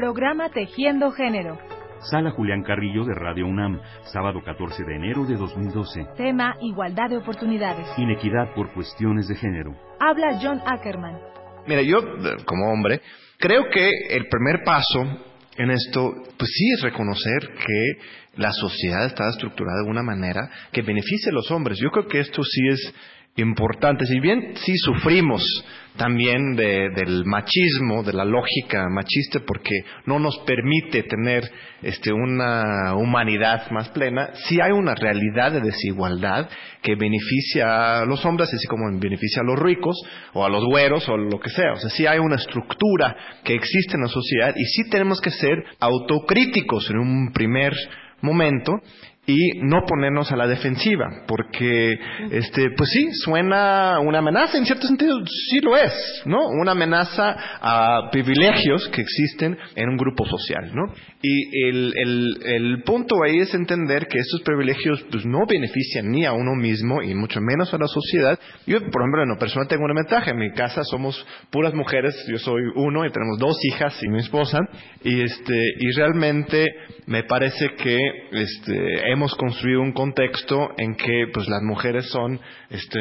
Programa Tejiendo Género. Sala Julián Carrillo de Radio UNAM, sábado 14 de enero de 2012. Tema Igualdad de oportunidades. Inequidad por cuestiones de género. Habla John Ackerman. Mira, yo como hombre creo que el primer paso en esto, pues sí es reconocer que la sociedad está estructurada de una manera que beneficie a los hombres. Yo creo que esto sí es importante. Si bien sí sufrimos también del machismo, de la lógica machista, porque no nos permite tener este, una humanidad más plena, sí hay una realidad de desigualdad que beneficia a los hombres, así como beneficia a los ricos, o a los güeros, o lo que sea. O sea, sí hay una estructura que existe en la sociedad y sí tenemos que ser autocríticos en un primer momento y no ponernos a la defensiva, porque este pues sí, suena una amenaza, en cierto sentido sí lo es, ¿no? Una amenaza a privilegios que existen en un grupo social, ¿no? Y el, el, el punto ahí es entender que esos privilegios pues no benefician ni a uno mismo y mucho menos a la sociedad. Yo, por ejemplo, en lo personal tengo una ventaja, en mi casa somos puras mujeres, yo soy uno y tenemos dos hijas y mi esposa, y este, y realmente me parece que este, hemos construido un contexto en que pues las mujeres son este,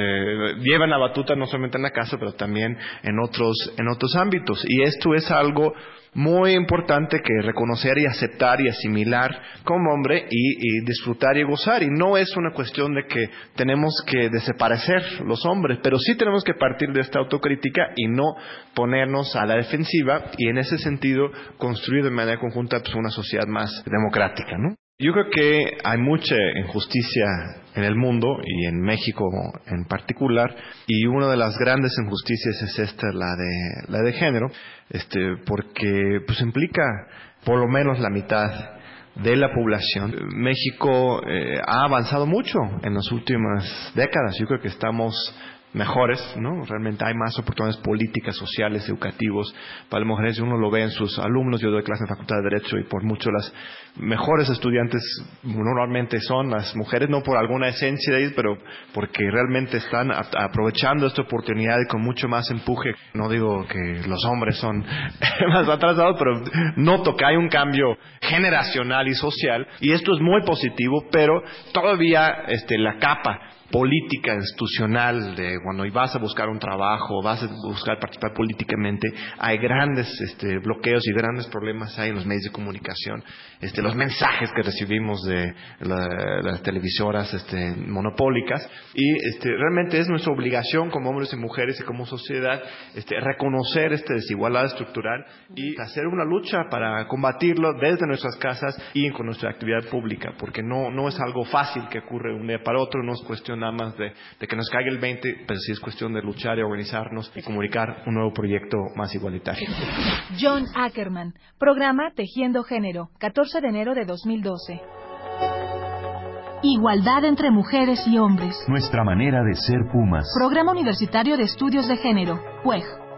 llevan la batuta no solamente en la casa pero también en otros en otros ámbitos y esto es algo muy importante que reconocer y aceptar y asimilar como hombre y, disfrutar y gozar. Y no es una cuestión de que tenemos que desaparecer los hombres, pero sí tenemos que partir de esta autocrítica y no ponernos a la defensiva y en ese sentido construir de manera conjunta pues, una sociedad más democrática, ¿no? Yo creo que hay mucha injusticia en el mundo y en México en particular y una de las grandes injusticias es esta la de la de género este porque pues implica por lo menos la mitad de la población. México eh, ha avanzado mucho en las últimas décadas. Yo creo que estamos mejores, ¿no? Realmente hay más oportunidades políticas, sociales, educativos para las mujeres. Uno lo ve en sus alumnos. Yo doy clase en la Facultad de Derecho y por mucho las mejores estudiantes normalmente son las mujeres, no por alguna esencia de ellos, pero porque realmente están aprovechando esta oportunidad y con mucho más empuje. No digo que los hombres son más atrasados, pero noto que hay un cambio generacional y social y esto es muy positivo, pero todavía este, la capa política institucional de cuando vas a buscar un trabajo, vas a buscar participar políticamente, hay grandes este, bloqueos y grandes problemas hay en los medios de comunicación. Este, los mensajes que recibimos de las televisoras este, monopólicas y este, realmente es nuestra obligación como hombres y mujeres y como sociedad este, reconocer esta desigualdad estructural y hacer una lucha para combatirlo desde nuestras casas y con nuestra actividad pública, porque no, no es algo fácil que ocurre un día para otro, no es cuestión nada más de, que nos caiga el 20, pero sí es cuestión de luchar y organizarnos y comunicar un nuevo proyecto más igualitario. John Ackerman, programa Tejiendo Género, 14 de enero de 2012. Igualdad entre mujeres y hombres. Nuestra manera de ser Pumas. Programa Universitario de Estudios de Género, PUEG.